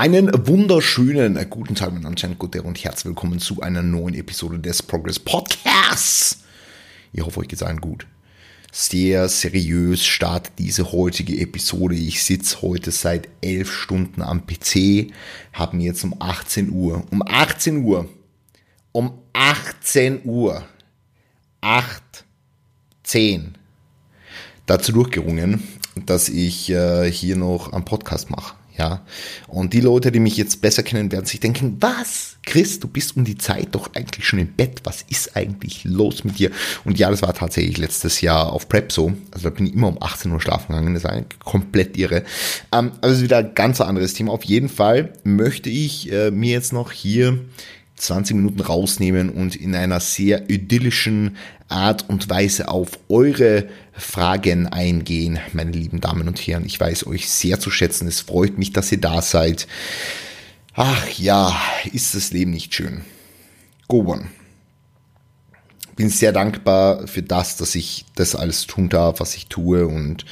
Einen wunderschönen äh, guten Tag, mein Name ist Gute und herzlich willkommen zu einer neuen Episode des Progress Podcasts. Ich hoffe, euch geht's allen gut. Sehr seriös startet diese heutige Episode. Ich sitze heute seit elf Stunden am PC, habe mir jetzt um 18 Uhr, um 18 Uhr, um 18 Uhr, 8, 10, dazu durchgerungen, dass ich äh, hier noch einen Podcast mache. Ja, und die Leute, die mich jetzt besser kennen, werden sich denken, was? Chris, du bist um die Zeit doch eigentlich schon im Bett. Was ist eigentlich los mit dir? Und ja, das war tatsächlich letztes Jahr auf Prep so. Also da bin ich immer um 18 Uhr schlafen gegangen. Das ist eigentlich komplett irre. Ähm, also ist wieder ein ganz anderes Thema. Auf jeden Fall möchte ich äh, mir jetzt noch hier 20 Minuten rausnehmen und in einer sehr idyllischen Art und Weise auf eure Fragen eingehen, meine lieben Damen und Herren. Ich weiß euch sehr zu schätzen. Es freut mich, dass ihr da seid. Ach ja, ist das Leben nicht schön. Go one. Bin sehr dankbar für das, dass ich das alles tun darf, was ich tue und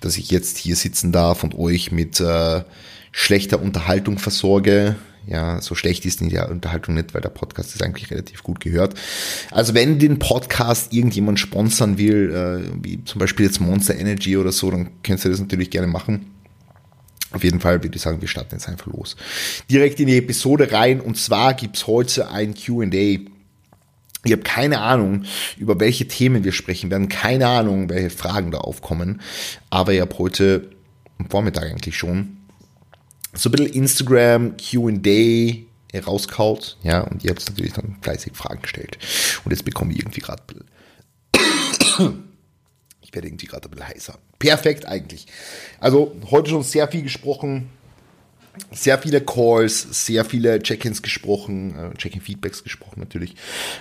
dass ich jetzt hier sitzen darf und euch mit äh, schlechter Unterhaltung versorge. Ja, so schlecht ist die Unterhaltung nicht, weil der Podcast ist eigentlich relativ gut gehört. Also wenn den Podcast irgendjemand sponsern will, äh, wie zum Beispiel jetzt Monster Energy oder so, dann könnt ihr das natürlich gerne machen. Auf jeden Fall würde ich sagen, wir starten jetzt einfach los. Direkt in die Episode rein und zwar gibt's heute ein Q&A. Ich habe keine Ahnung, über welche Themen wir sprechen werden, keine Ahnung, welche Fragen da aufkommen, aber ich habe heute am Vormittag eigentlich schon so ein bisschen Instagram Q&A rauskaut, ja, und ihr habt natürlich dann fleißig Fragen gestellt. Und jetzt bekomme ich irgendwie gerade ich werde irgendwie gerade ein bisschen heißer. Perfekt eigentlich. Also heute schon sehr viel gesprochen, sehr viele Calls, sehr viele Check-ins gesprochen, äh, Check-in-Feedbacks gesprochen natürlich.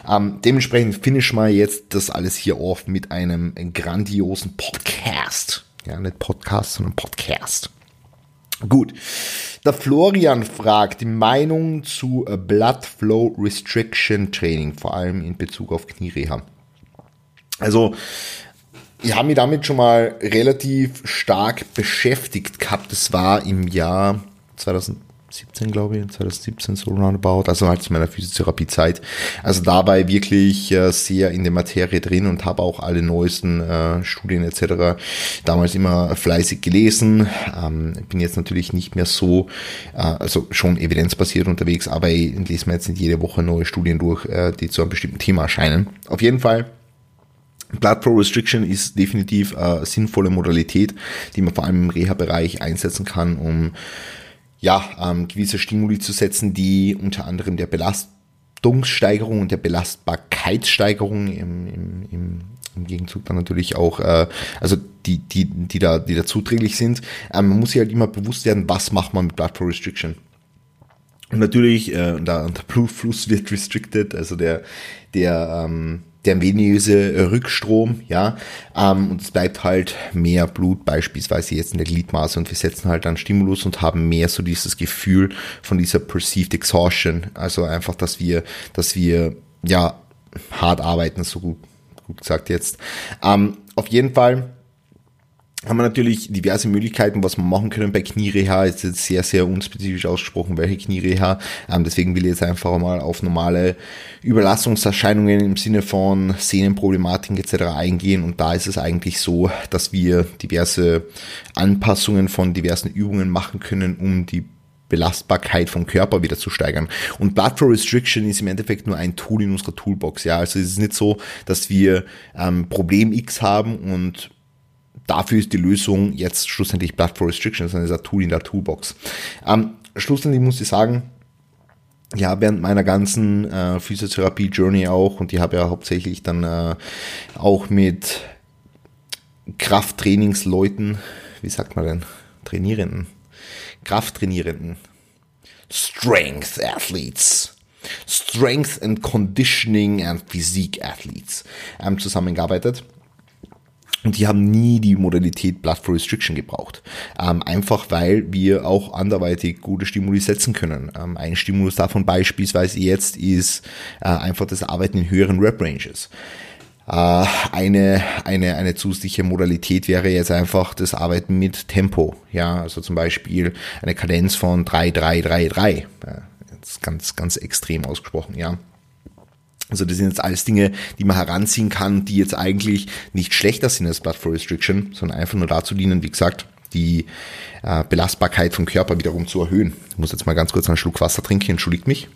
Ähm, dementsprechend finish mal jetzt das alles hier auf mit einem grandiosen Podcast. Ja, nicht Podcast, sondern Podcast. Gut. Der Florian fragt die Meinung zu äh, Blood Flow Restriction Training, vor allem in Bezug auf Kniereha. Also, ich habe mich damit schon mal relativ stark beschäftigt gehabt. Das war im Jahr 2000, 17, glaube ich, 2017 so roundabout, also halt zu meiner Physiotherapiezeit. Also dabei wirklich äh, sehr in der Materie drin und habe auch alle neuesten äh, Studien etc. damals immer fleißig gelesen. Ähm, bin jetzt natürlich nicht mehr so, äh, also schon evidenzbasiert unterwegs, aber ich lese mir jetzt nicht jede Woche neue Studien durch, äh, die zu einem bestimmten Thema erscheinen. Auf jeden Fall Blood Flow Restriction ist definitiv eine sinnvolle Modalität, die man vor allem im Reha-Bereich einsetzen kann, um ja, ähm, gewisse Stimuli zu setzen, die unter anderem der Belastungssteigerung und der Belastbarkeitssteigerung im, im, im, im Gegenzug dann natürlich auch, äh, also die, die, die da, die da zuträglich sind. Ähm, man muss sich halt immer bewusst werden, was macht man mit Blood Flow Restriction. Und natürlich, äh, da, der Blutfluss wird restricted, also der, der, ähm, der venöse Rückstrom, ja, ähm, und es bleibt halt mehr Blut beispielsweise jetzt in der Gliedmaße und wir setzen halt dann Stimulus und haben mehr so dieses Gefühl von dieser perceived exhaustion, also einfach, dass wir, dass wir, ja, hart arbeiten, so gut, gut gesagt jetzt. Ähm, auf jeden Fall haben wir natürlich diverse Möglichkeiten, was wir machen können bei Kniereha. Ist jetzt sehr, sehr unspezifisch ausgesprochen, welche Kniereha. Ähm, deswegen will ich jetzt einfach mal auf normale Überlastungserscheinungen im Sinne von Sehnenproblematiken etc. eingehen. Und da ist es eigentlich so, dass wir diverse Anpassungen von diversen Übungen machen können, um die Belastbarkeit vom Körper wieder zu steigern. Und Blood Flow Restriction ist im Endeffekt nur ein Tool in unserer Toolbox. Ja, also es ist nicht so, dass wir ähm, Problem X haben und dafür ist die Lösung jetzt schlussendlich Blood Flow Restriction, das ist ein Tool in der Toolbox. Ähm, schlussendlich muss ich sagen, ja, während meiner ganzen äh, Physiotherapie-Journey auch, und die habe ja hauptsächlich dann äh, auch mit Krafttrainingsleuten, wie sagt man denn, Trainierenden, Krafttrainierenden, Strength Athletes, Strength and Conditioning and Physique Athletes ähm, zusammengearbeitet. Und die haben nie die Modalität Blood Flow Restriction gebraucht. Ähm, einfach weil wir auch anderweitig gute Stimuli setzen können. Ähm, ein Stimulus davon beispielsweise jetzt ist äh, einfach das Arbeiten in höheren Rep Ranges. Äh, eine, eine, eine zusätzliche Modalität wäre jetzt einfach das Arbeiten mit Tempo. Ja, also zum Beispiel eine Kadenz von 3, 3, 3, 3. Jetzt ganz, ganz extrem ausgesprochen, ja. Also das sind jetzt alles Dinge, die man heranziehen kann, die jetzt eigentlich nicht schlechter sind als Blood for Restriction, sondern einfach nur dazu dienen, wie gesagt, die äh, Belastbarkeit vom Körper wiederum zu erhöhen. Ich muss jetzt mal ganz kurz einen Schluck Wasser trinken, entschuldigt mich.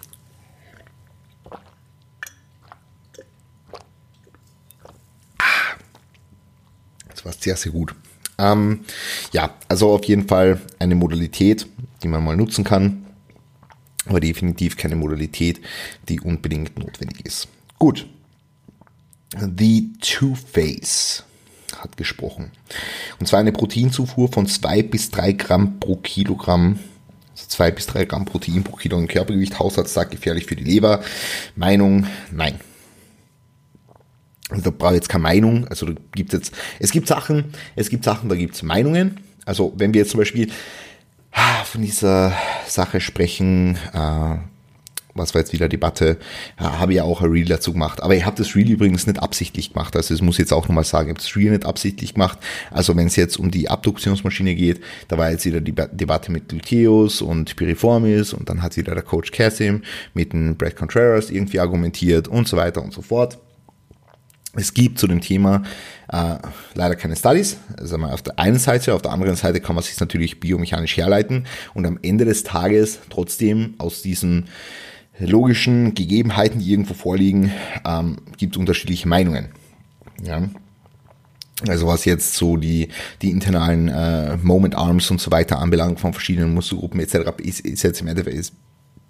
Das war sehr, sehr gut. Ähm, ja, also auf jeden Fall eine Modalität, die man mal nutzen kann, aber definitiv keine Modalität, die unbedingt notwendig ist. Gut. The Two-Face hat gesprochen. Und zwar eine Proteinzufuhr von zwei bis drei Gramm pro Kilogramm also zwei bis drei Gramm Protein pro Kilogramm Körpergewicht. Hausarzt gefährlich für die Leber. Meinung, nein. Also da brauche ich jetzt keine Meinung. Also da gibt jetzt, es gibt Sachen, es gibt Sachen, da gibt es Meinungen. Also wenn wir jetzt zum Beispiel von dieser Sache sprechen, äh, was war jetzt wieder Debatte, ja, habe ich ja auch ein Reel dazu gemacht. Aber ich habe das Reel übrigens nicht absichtlich gemacht. Also das muss ich jetzt auch nochmal sagen, ich habe das Reel nicht absichtlich gemacht. Also wenn es jetzt um die Abduktionsmaschine geht, da war jetzt wieder die Debatte mit Gluteus und Piriformis und dann hat wieder der Coach Cassim mit dem Brad Contreras irgendwie argumentiert und so weiter und so fort. Es gibt zu dem Thema äh, leider keine Studies. Also auf der einen Seite, auf der anderen Seite kann man sich natürlich biomechanisch herleiten und am Ende des Tages trotzdem aus diesen logischen Gegebenheiten, die irgendwo vorliegen, ähm, gibt unterschiedliche Meinungen. Ja. Also was jetzt so die, die internalen äh, Moment Arms und so weiter anbelangt von verschiedenen Muskelgruppen etc. ist, ist jetzt im Endeffekt ist,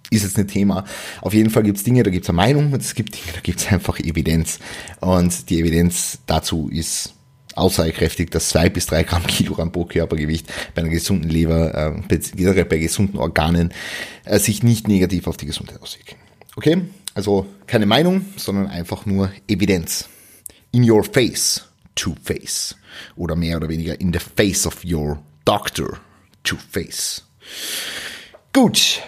ist jetzt ein Thema. Auf jeden Fall gibt es Dinge, da gibt es eine Meinung und es gibt Dinge, da gibt es einfach Evidenz. Und die Evidenz dazu ist aussagekräftig, dass zwei bis drei Gramm Kilogramm pro Körpergewicht bei einer gesunden Leber, äh, bei gesunden Organen, äh, sich nicht negativ auf die Gesundheit auswirken. Okay? Also keine Meinung, sondern einfach nur Evidenz. In your face, to face. Oder mehr oder weniger in the face of your doctor, to face. Gut,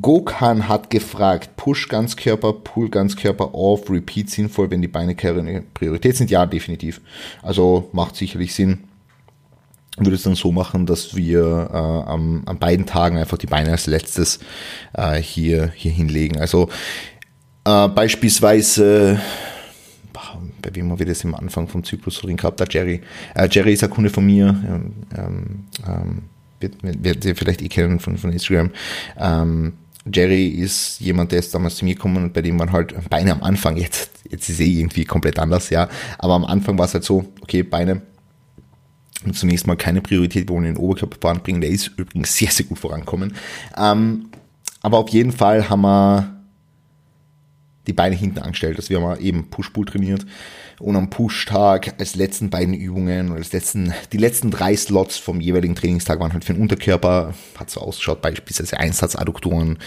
Gokan hat gefragt, Push Ganzkörper, Pull Ganzkörper off, Repeat sinnvoll, wenn die Beine keine Priorität sind? Ja, definitiv. Also macht sicherlich Sinn. Würde es dann so machen, dass wir äh, am, an beiden Tagen einfach die Beine als letztes äh, hier, hier hinlegen. Also äh, beispielsweise bei wem haben wir das im Anfang vom Zyklus drin gehabt? Der Jerry. Äh, Jerry ist ein Kunde von mir. Ähm, ähm, ähm wird, wird ihr vielleicht eh kennen von, von Instagram. Ähm, Jerry ist jemand, der ist damals zu mir gekommen und bei dem waren halt Beine am Anfang, jetzt, jetzt ist eh irgendwie komplett anders, ja. Aber am Anfang war es halt so, okay, Beine und zunächst mal keine Priorität, wir wollen den Oberkörper voranbringen, der ist übrigens sehr, sehr gut vorankommen. Ähm, aber auf jeden Fall haben wir die Beine hinten angestellt. dass wir haben eben Push-Pull trainiert und am Push-Tag als letzten beiden Übungen oder als letzten, die letzten drei Slots vom jeweiligen Trainingstag waren halt für den Unterkörper, hat so ausgeschaut, beispielsweise Einsatz Adduktoren,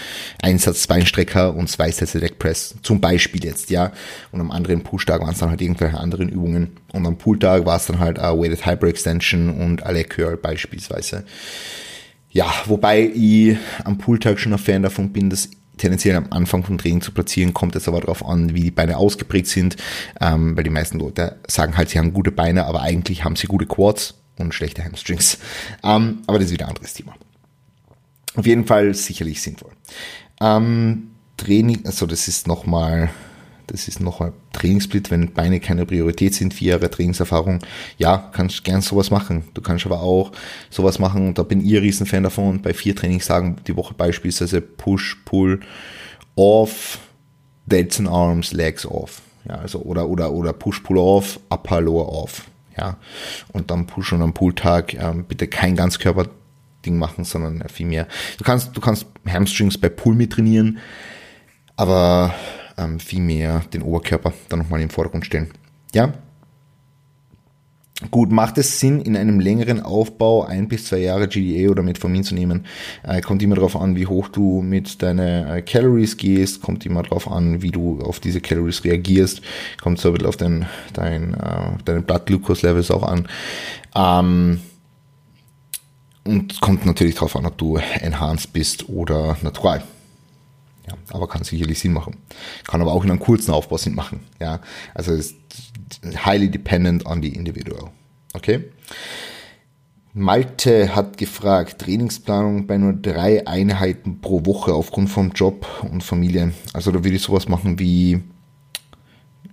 Einsatz Beinstrecker und zwei Sätze Deckpress, zum Beispiel jetzt, ja. Und am anderen Push-Tag waren es dann halt irgendwelche anderen Übungen und am Pull-Tag war es dann halt uh, Weighted Hyper Extension und alle Curl beispielsweise. Ja, wobei ich am Pull-Tag schon ein Fan davon bin, dass tendenziell am Anfang vom Training zu platzieren, kommt es aber darauf an, wie die Beine ausgeprägt sind, ähm, weil die meisten Leute sagen halt, sie haben gute Beine, aber eigentlich haben sie gute Quads und schlechte Hamstrings. Ähm, aber das ist wieder ein anderes Thema. Auf jeden Fall sicherlich sinnvoll. Ähm, Training, also das ist nochmal das ist noch ein Trainingssplit, wenn Beine keine Priorität sind, vier Jahre Trainingserfahrung. Ja, kannst gern sowas machen. Du kannst aber auch sowas machen, und da bin ich ein Riesenfan davon, bei vier Trainingstagen die Woche beispielsweise Push, Pull, Off, Delts and Arms, Legs Off. Ja, also, oder, oder, oder Push, Pull Off, Upper, Lower Off. Ja, und dann Push und am Pull-Tag ähm, bitte kein Ganzkörper-Ding machen, sondern viel mehr. Du kannst, du kannst Hamstrings bei Pull mit trainieren, aber ähm, viel mehr den Oberkörper dann nochmal im Vordergrund stellen. Ja? Gut, macht es Sinn, in einem längeren Aufbau ein bis zwei Jahre GDA oder Metformin zu nehmen? Äh, kommt immer darauf an, wie hoch du mit deinen äh, Calories gehst, kommt immer darauf an, wie du auf diese Calories reagierst, kommt so ein bisschen auf dein, dein, äh, deine Blood Glucose Levels auch an. Ähm, und kommt natürlich darauf an, ob du enhanced bist oder natural. Ja, aber kann sicherlich Sinn machen. Kann aber auch in einem kurzen Aufbau Sinn machen. Ja, also ist highly dependent on the individual. Okay. Malte hat gefragt, Trainingsplanung bei nur drei Einheiten pro Woche aufgrund vom Job und Familie. Also da würde ich sowas machen wie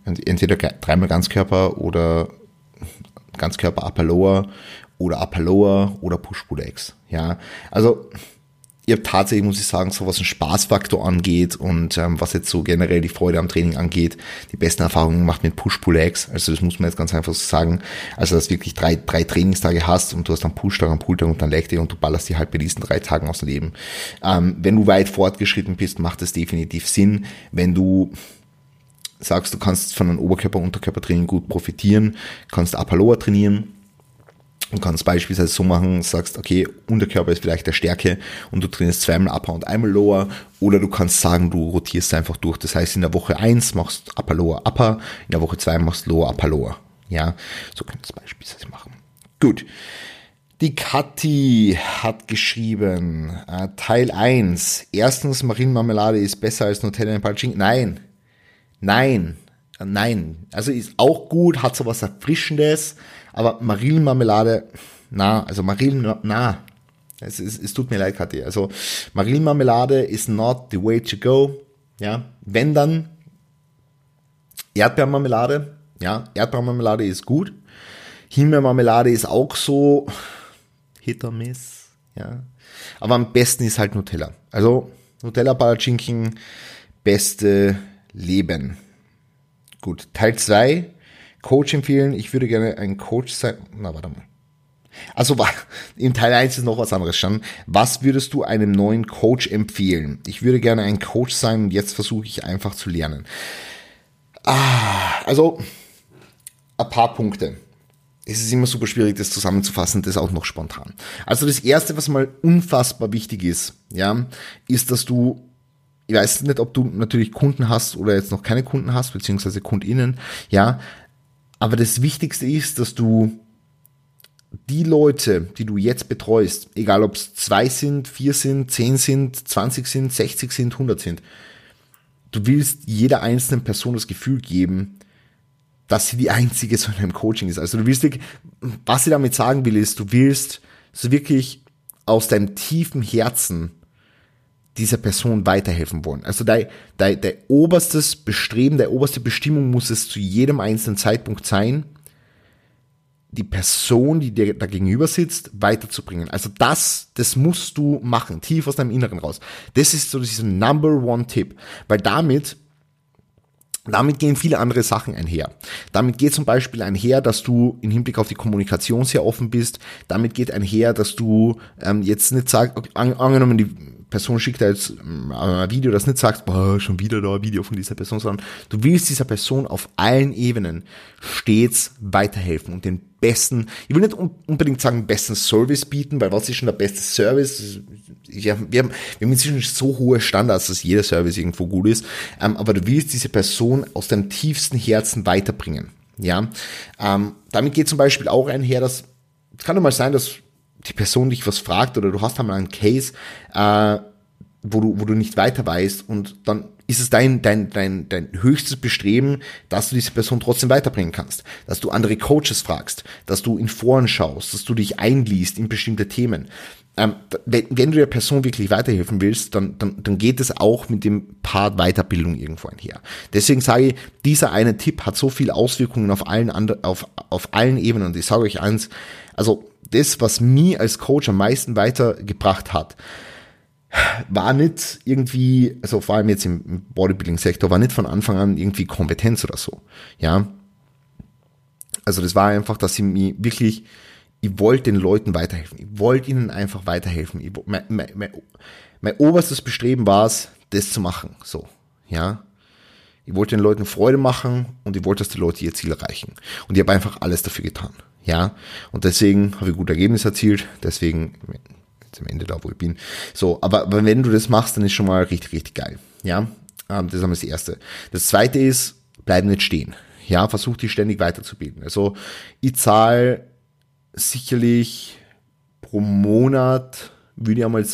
entweder dreimal Ganzkörper oder Ganzkörper Upper Lower oder Upper Lower oder Push-Pull-Legs. Ja, also ihr habt tatsächlich, muss ich sagen, so was den Spaßfaktor angeht und ähm, was jetzt so generell die Freude am Training angeht, die besten Erfahrungen gemacht mit Push-Pull-Legs. Also das muss man jetzt ganz einfach so sagen. Also dass du wirklich drei, drei Trainingstage hast und du hast dann Push-Tag, einen Pull-Tag und dann Leg Day und du ballerst die halt bei diesen drei Tagen aus dem Leben. Ähm, wenn du weit fortgeschritten bist, macht das definitiv Sinn. Wenn du sagst, du kannst von einem Oberkörper-Unterkörpertraining gut profitieren, kannst Lower trainieren, Du kannst beispielsweise so machen, sagst, okay, Unterkörper ist vielleicht der Stärke und du trainierst zweimal Upper und einmal Lower. Oder du kannst sagen, du rotierst einfach durch. Das heißt, in der Woche eins machst Upper, Lower, Upper. In der Woche zwei machst Lower, Upper, Lower. Ja, so kannst du beispielsweise machen. Gut. Die Kathi hat geschrieben, äh, Teil 1. Erstens, Marienmarmelade ist besser als Nutella in Palcing. Nein. Nein. Nein. Also ist auch gut, hat so was Erfrischendes aber Marillenmarmelade, na, also Marillen, na, es, es, es tut mir leid, Kathi. Also Marillenmarmelade is not the way to go. Ja, wenn dann Erdbeermarmelade. Ja, Erdbeermarmelade ist gut. Himbeermarmelade ist auch so Hit or Miss. Ja, aber am besten ist halt Nutella. Also Nutella Palatschinken, beste Leben. Gut, Teil 2 Coach empfehlen. Ich würde gerne ein Coach sein. Na, warte mal. Also im Teil 1 ist noch was anderes schon. Was würdest du einem neuen Coach empfehlen? Ich würde gerne ein Coach sein und jetzt versuche ich einfach zu lernen. Ah, also ein paar Punkte. Es ist immer super schwierig, das zusammenzufassen, das auch noch spontan. Also das erste, was mal unfassbar wichtig ist, ja, ist, dass du ich weiß nicht, ob du natürlich Kunden hast oder jetzt noch keine Kunden hast, beziehungsweise KundInnen, ja, aber das Wichtigste ist, dass du die Leute, die du jetzt betreust, egal ob es zwei sind, vier sind, zehn sind, zwanzig sind, sechzig sind, hundert sind, du willst jeder einzelnen Person das Gefühl geben, dass sie die einzige so in einem Coaching ist. Also du willst, was sie damit sagen will, ist, du willst so wirklich aus deinem tiefen Herzen dieser Person weiterhelfen wollen. Also dein, dein, dein oberstes Bestreben, der oberste Bestimmung muss es zu jedem einzelnen Zeitpunkt sein, die Person, die dir da gegenüber sitzt, weiterzubringen. Also das, das musst du machen, tief aus deinem Inneren raus. Das ist so dieser Number One Tipp, weil damit damit gehen viele andere Sachen einher. Damit geht zum Beispiel einher, dass du im Hinblick auf die Kommunikation sehr offen bist. Damit geht einher, dass du ähm, jetzt nicht sagst, okay, an, angenommen, die Person schickt da jetzt ähm, ein Video, das nicht sagst, boah, schon wieder da ein Video von dieser Person, sondern du willst dieser Person auf allen Ebenen stets weiterhelfen und den besten, ich will nicht unbedingt sagen, besten Service bieten, weil was ist schon der beste Service? Ja, wir, haben, wir haben inzwischen so hohe Standards, dass jeder Service irgendwo gut ist, ähm, aber du willst diese Person aus deinem tiefsten Herzen weiterbringen. Ja, ähm, damit geht zum Beispiel auch einher, dass es kann doch mal sein, dass die Person dich was fragt oder du hast einmal einen Case, äh, wo du, wo du nicht weiter weißt und dann ist es dein, dein, dein, dein höchstes Bestreben, dass du diese Person trotzdem weiterbringen kannst, dass du andere Coaches fragst, dass du in Foren schaust, dass du dich einliest in bestimmte Themen. Ähm, wenn, wenn du der Person wirklich weiterhelfen willst, dann, dann, dann geht es auch mit dem Part Weiterbildung irgendwo einher. Deswegen sage ich, dieser eine Tipp hat so viele Auswirkungen auf allen, auf, auf allen Ebenen und ich sage euch eins, also das, was mir als Coach am meisten weitergebracht hat, war nicht irgendwie, also vor allem jetzt im Bodybuilding-Sektor, war nicht von Anfang an irgendwie Kompetenz oder so. Ja. Also das war einfach, dass sie mir wirklich, ich wollte den Leuten weiterhelfen. Ich wollte ihnen einfach weiterhelfen. Ich, mein, mein, mein, mein oberstes Bestreben war es, das zu machen. So. Ja. Ich wollte den Leuten Freude machen und ich wollte, dass die Leute ihr Ziel erreichen. Und ich habe einfach alles dafür getan. Ja, und deswegen habe ich gute Ergebnisse erzielt. Deswegen jetzt am Ende da, wo ich bin. So, aber, aber wenn du das machst, dann ist schon mal richtig, richtig geil. Ja, ähm, das ist einmal das Erste. Das Zweite ist, bleib nicht stehen. Ja, versuch dich ständig weiterzubilden. Also ich zahle sicherlich pro Monat, würde ich einmal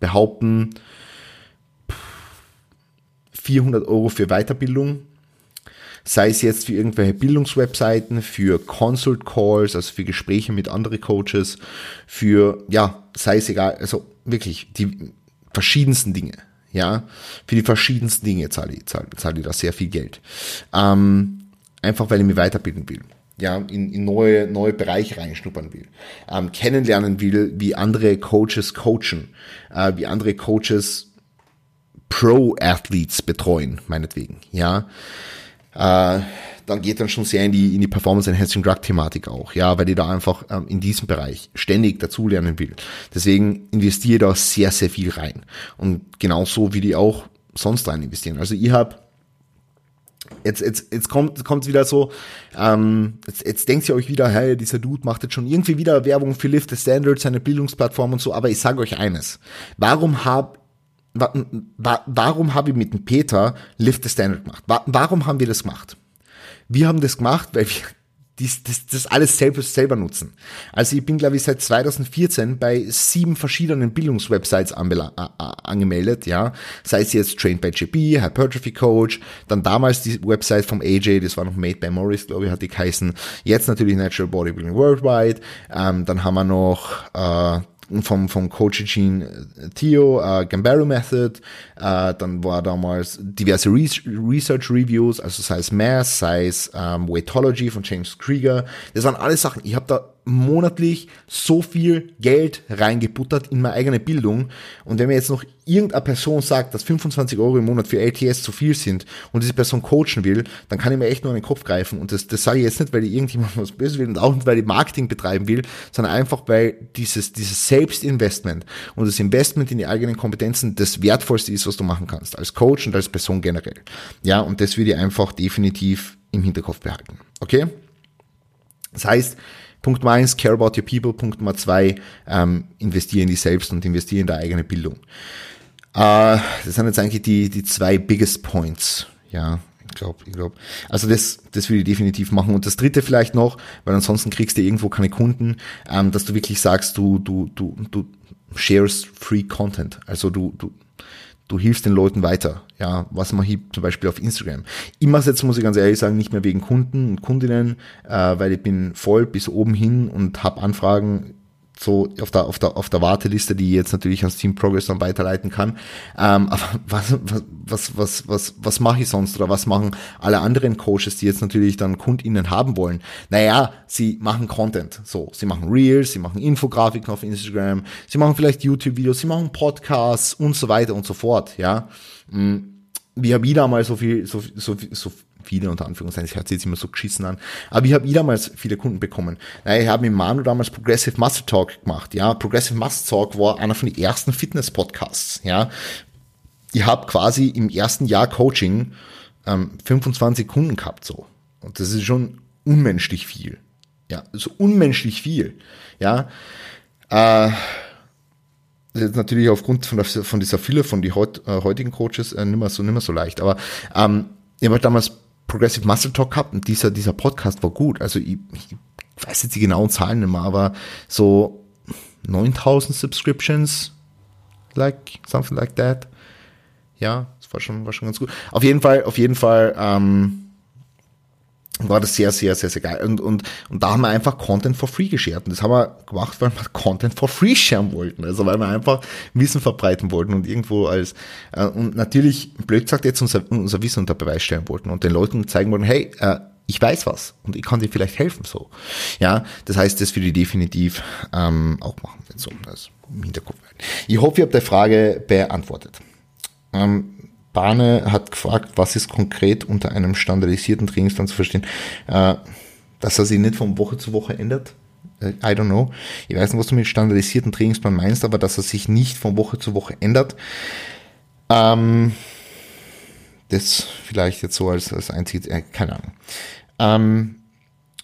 behaupten, 400 Euro für Weiterbildung, sei es jetzt für irgendwelche Bildungswebseiten, für Consult Calls, also für Gespräche mit anderen Coaches, für, ja, sei es egal, also wirklich die verschiedensten Dinge, ja, für die verschiedensten Dinge zahle ich, zahle, zahle ich da sehr viel Geld. Ähm, einfach weil ich mich weiterbilden will ja, in, in neue, neue Bereiche reinschnuppern will, ähm, kennenlernen will, wie andere Coaches coachen, äh, wie andere Coaches Pro-Athletes betreuen, meinetwegen, ja. Äh, dann geht dann schon sehr in die, in die Performance Enhancing Drug Thematik auch, ja, weil ich da einfach ähm, in diesem Bereich ständig dazulernen will. Deswegen investiere da sehr, sehr viel rein. Und genauso wie die auch sonst rein investieren. Also ich habe jetzt, jetzt, jetzt kommt kommt wieder so, ähm, jetzt, jetzt denkt ihr euch wieder, hey, dieser Dude macht jetzt schon irgendwie wieder Werbung für Lift the Standard, seine Bildungsplattform und so, aber ich sage euch eines, warum hab warum habe ich mit dem Peter Lift the Standard gemacht? Warum haben wir das gemacht? Wir haben das gemacht, weil wir dies, das, das alles selbst selber nutzen. Also ich bin, glaube ich, seit 2014 bei sieben verschiedenen Bildungswebsites angemeldet, ja. Sei es jetzt Trained by JP, Hypertrophy Coach, dann damals die Website vom AJ, das war noch Made by Morris, glaube ich, hat die geheißen. Jetzt natürlich Natural Bodybuilding Worldwide. Ähm, dann haben wir noch äh, vom, vom Coach Eugene äh, Theo, äh, Gambaro Method, äh, dann war damals diverse Re Research Reviews, also sei es Mass, sei es ähm, Weightology von James Krieger. Das waren alles Sachen, ich habe da monatlich so viel Geld reingebuttert in meine eigene Bildung. Und wenn mir jetzt noch irgendeine Person sagt, dass 25 Euro im Monat für LTS zu viel sind und diese Person coachen will, dann kann ich mir echt nur an den Kopf greifen. Und das, das sage ich jetzt nicht, weil ich irgendjemand was böse will und auch nicht, weil ich Marketing betreiben will, sondern einfach, weil dieses, dieses Selbstinvestment und das Investment in die eigenen Kompetenzen das wertvollste ist, was du machen kannst, als Coach und als Person generell. Ja, und das würde ich einfach definitiv im Hinterkopf behalten. Okay? Das heißt, Punkt Nummer eins, care about your people. Punkt Nummer zwei, ähm, investiere in dich selbst und investiere in deine eigene Bildung. Äh, das sind jetzt eigentlich die, die zwei biggest points. Ja, ich glaube, ich glaube. Also das, das will ich definitiv machen. Und das dritte vielleicht noch, weil ansonsten kriegst du irgendwo keine Kunden, ähm, dass du wirklich sagst, du, du, du, du shares free content. Also du, du, du hilfst den Leuten weiter. Ja, was man hier zum Beispiel auf Instagram. Ich mache jetzt, muss ich ganz ehrlich sagen, nicht mehr wegen Kunden und Kundinnen, äh, weil ich bin voll bis oben hin und habe Anfragen so auf der, auf der, auf der Warteliste, die jetzt natürlich ans Team Progress dann weiterleiten kann. Ähm, aber was, was, was, was, was mache ich sonst oder was machen alle anderen Coaches, die jetzt natürlich dann KundInnen haben wollen? Naja, sie machen Content. So, sie machen Reels, sie machen Infografiken auf Instagram, sie machen vielleicht YouTube-Videos, sie machen Podcasts und so weiter und so fort, ja. Mm, wir haben wieder mal so viel, so, so, so viele unter Anführungszeichen, das hört sich jetzt immer so geschissen an, aber ich habe ich damals viele Kunden bekommen. Ich habe mit Manu damals Progressive Muscle Talk gemacht, ja, Progressive Muscle Talk war einer von den ersten Fitness-Podcasts, ja. Ich habe quasi im ersten Jahr Coaching ähm, 25 Kunden gehabt, so. Und das ist schon unmenschlich viel. Ja, so unmenschlich viel. Ja, äh, ist natürlich aufgrund von, der, von dieser Fülle von die heut, äh, heutigen Coaches äh, nimmer so nimmer so leicht. Aber ähm, ich habe damals Progressive Muscle Talk gehabt und dieser, dieser Podcast war gut. Also ich, ich weiß jetzt die genauen Zahlen nicht mehr, aber so 9000 Subscriptions, like, something like that. Ja, das war schon, war schon ganz gut. Auf jeden Fall, auf jeden Fall, ähm, war das sehr, sehr, sehr, sehr geil. Und, und, und da haben wir einfach Content for free geshared. Und das haben wir gemacht, weil wir Content for free sharen wollten. Also weil wir einfach Wissen verbreiten wollten und irgendwo als, äh, und natürlich, blöd gesagt, jetzt unser, unser Wissen unter Beweis stellen wollten und den Leuten zeigen wollten, hey, äh, ich weiß was und ich kann dir vielleicht helfen so. Ja, das heißt, das würde ich definitiv ähm, auch machen, wenn so das im Hinterkopf. Ich hoffe, ihr habt die Frage beantwortet. Ähm, Bahne hat gefragt, was ist konkret unter einem standardisierten Trainingsplan zu verstehen, äh, dass er sich nicht von Woche zu Woche ändert. Äh, I don't know. Ich weiß nicht, was du mit standardisierten Trainingsplan meinst, aber dass er sich nicht von Woche zu Woche ändert. Ähm, das vielleicht jetzt so als, als einziges, äh, keine Ahnung. Ähm,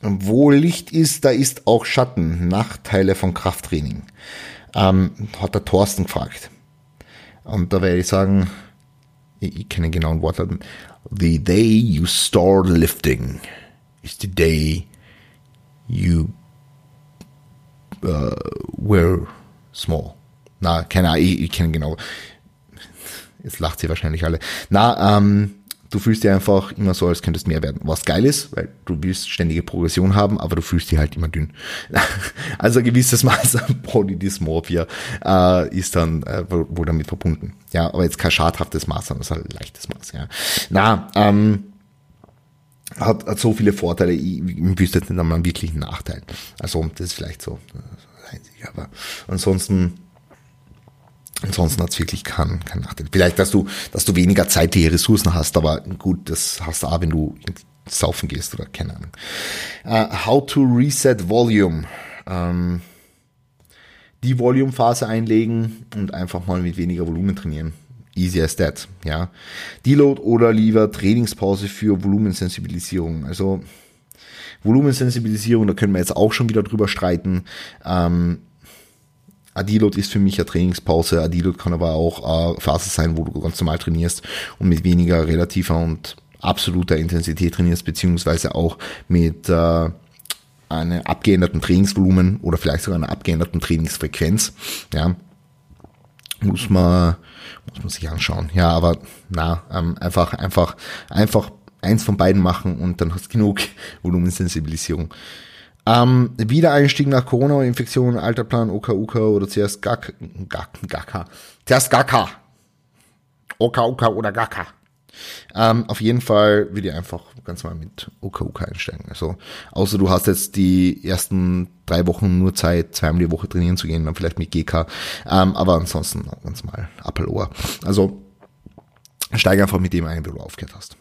wo Licht ist, da ist auch Schatten. Nachteile von Krafttraining. Ähm, hat der Thorsten gefragt. Und da werde ich sagen, ich kenne den genauen Wortlaut. The day you start lifting is the day you uh, were small. Na, keine Ahnung, ich, ich kenne genau. jetzt lacht sie wahrscheinlich alle. Na, ähm, du fühlst dich einfach immer so, als könntest mehr werden. Was geil ist, weil du willst ständige Progression haben, aber du fühlst dich halt immer dünn. also ein gewisses Maß an Body Dysmorphia äh, ist dann äh, wohl damit verbunden. Ja, aber jetzt kein schadhaftes Maß, sondern ein leichtes Maß. Ja. Na, ähm, hat, hat so viele Vorteile, ich, ich wüsste jetzt nicht einmal einen wirklichen Nachteil. Also das ist vielleicht so das aber ansonsten Ansonsten hat es wirklich keinen kein Nachteil. Vielleicht, dass du, dass du weniger zeitliche Ressourcen hast, aber gut, das hast du auch, wenn du saufen gehst oder keine Ahnung. Uh, how to reset volume. Ähm, die Volume-Phase einlegen und einfach mal mit weniger Volumen trainieren. Easy as that, ja. Deload oder lieber Trainingspause für Volumensensibilisierung. Also Volumensensibilisierung, da können wir jetzt auch schon wieder drüber streiten. Ähm, Adilot ist für mich eine Trainingspause. Adilot kann aber auch eine Phase sein, wo du ganz normal trainierst und mit weniger relativer und absoluter Intensität trainierst, beziehungsweise auch mit äh, einem abgeänderten Trainingsvolumen oder vielleicht sogar einer abgeänderten Trainingsfrequenz. Ja, muss man muss man sich anschauen. Ja, aber na, ähm, einfach einfach einfach eins von beiden machen und dann hast du genug Volumensensibilisierung. Ähm, Wiedereinstieg nach Corona-Infektion, Alterplan, OKUK oder zuerst GAK, GAK. OKUK oder GAK. Ähm, auf jeden Fall würde ich einfach ganz mal mit OKUK einsteigen. Also, außer du hast jetzt die ersten drei Wochen nur Zeit, zweimal die Woche trainieren zu gehen, dann vielleicht mit GK. Ähm, aber ansonsten ganz mal Apple Ohr. Also, steige einfach mit dem ein, wie du aufgehört hast.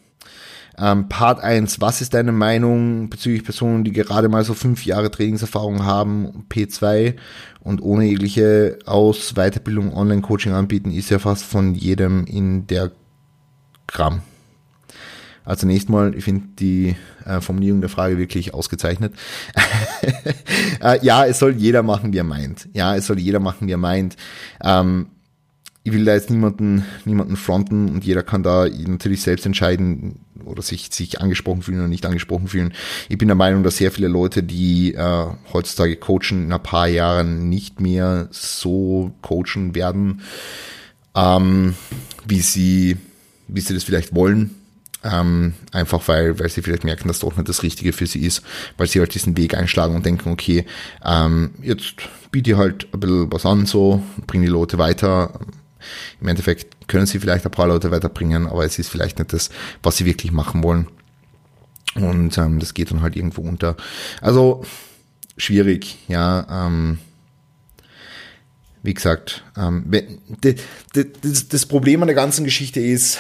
Ähm, Part 1, was ist deine Meinung bezüglich Personen, die gerade mal so fünf Jahre Trainingserfahrung haben, P2 und ohne jegliche Aus-, Weiterbildung, Online-Coaching anbieten, ist ja fast von jedem in der Gramm. Also nächstes Mal, ich finde die äh, Formulierung der Frage wirklich ausgezeichnet. äh, ja, es soll jeder machen, wie er meint. Ja, es soll jeder machen, wie er meint. Ähm, ich will da jetzt niemanden, niemanden fronten und jeder kann da natürlich selbst entscheiden oder sich, sich angesprochen fühlen oder nicht angesprochen fühlen. Ich bin der Meinung, dass sehr viele Leute, die äh, heutzutage coachen, in ein paar Jahren nicht mehr so coachen werden, ähm, wie sie, wie sie das vielleicht wollen. Ähm, einfach weil, weil sie vielleicht merken, dass doch nicht das Richtige für sie ist, weil sie halt diesen Weg einschlagen und denken, okay, ähm, jetzt biete ich halt ein bisschen was an, so, bringe die Leute weiter, im Endeffekt können sie vielleicht ein paar Leute weiterbringen, aber es ist vielleicht nicht das, was sie wirklich machen wollen. Und ähm, das geht dann halt irgendwo unter. Also schwierig, ja. Ähm, wie gesagt, ähm, das, das Problem an der ganzen Geschichte ist,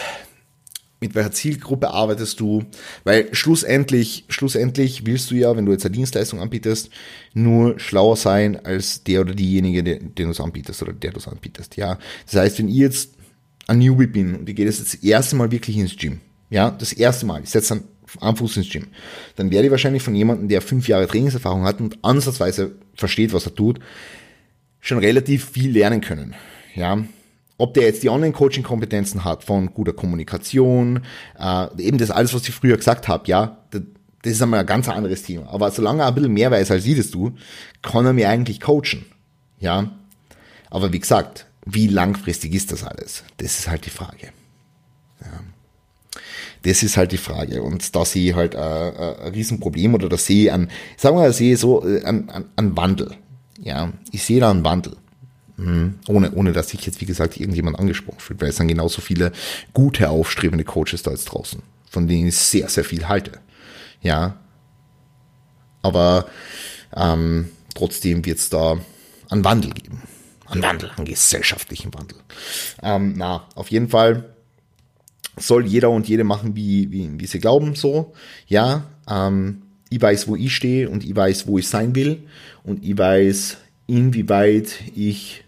mit welcher Zielgruppe arbeitest du, weil schlussendlich, schlussendlich willst du ja, wenn du jetzt eine Dienstleistung anbietest, nur schlauer sein als der oder diejenige, den, du es anbietest oder der du es anbietest, ja. Das heißt, wenn ich jetzt ein Newbie bin und ich gehe das, das erste Mal wirklich ins Gym, ja, das erste Mal, ich setze dann am Fuß ins Gym, dann werde ich wahrscheinlich von jemandem, der fünf Jahre Trainingserfahrung hat und ansatzweise versteht, was er tut, schon relativ viel lernen können, ja ob der jetzt die Online-Coaching-Kompetenzen hat von guter Kommunikation, äh, eben das alles, was ich früher gesagt habe, ja, das, das ist einmal ein ganz anderes Thema. Aber solange er ein bisschen mehr weiß als das du, kann er mir eigentlich coachen. Ja. Aber wie gesagt, wie langfristig ist das alles? Das ist halt die Frage. Ja. Das ist halt die Frage. Und da sehe ich halt ein, ein Riesenproblem oder da sehe ich an, sagen wir mal, sehe so äh, einen Wandel. Ja, ich sehe da einen Wandel. Mhm. Ohne, ohne dass sich jetzt, wie gesagt, irgendjemand angesprochen fühlt, weil es dann genauso viele gute, aufstrebende Coaches da jetzt draußen, von denen ich sehr, sehr viel halte. Ja. Aber ähm, trotzdem wird es da einen Wandel geben. Einen Wandel, einen gesellschaftlichen Wandel. Ähm, na, auf jeden Fall soll jeder und jede machen, wie, wie, wie sie glauben, so. Ja, ähm, ich weiß, wo ich stehe und ich weiß, wo ich sein will und ich weiß, inwieweit ich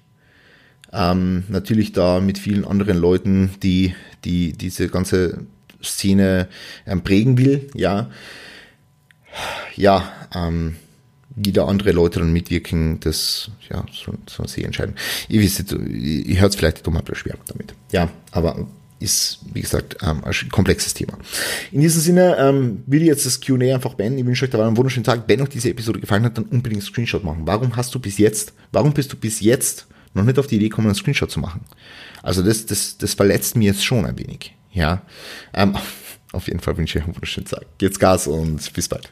ähm, natürlich da mit vielen anderen Leuten, die, die diese ganze Szene ähm, prägen will, ja. Ja, ähm, wie da andere Leute dann mitwirken, das ja, so, so sie entscheiden. Ich wisst, ihr hört es vielleicht dumm schwer damit. Ja, aber ist, wie gesagt, ähm, ein komplexes Thema. In diesem Sinne ähm, will ich jetzt das Q&A einfach beenden. Ich wünsche euch dabei einen wunderschönen Tag. Wenn euch diese Episode gefallen hat, dann unbedingt einen Screenshot machen. Warum hast du bis jetzt, warum bist du bis jetzt noch nicht auf die Idee kommen, einen Screenshot zu machen. Also das, das, das verletzt mir jetzt schon ein wenig. Ja. Ähm, auf jeden Fall wünsche ich euch einen wunderschönen Tag. Geht's Gas und bis bald.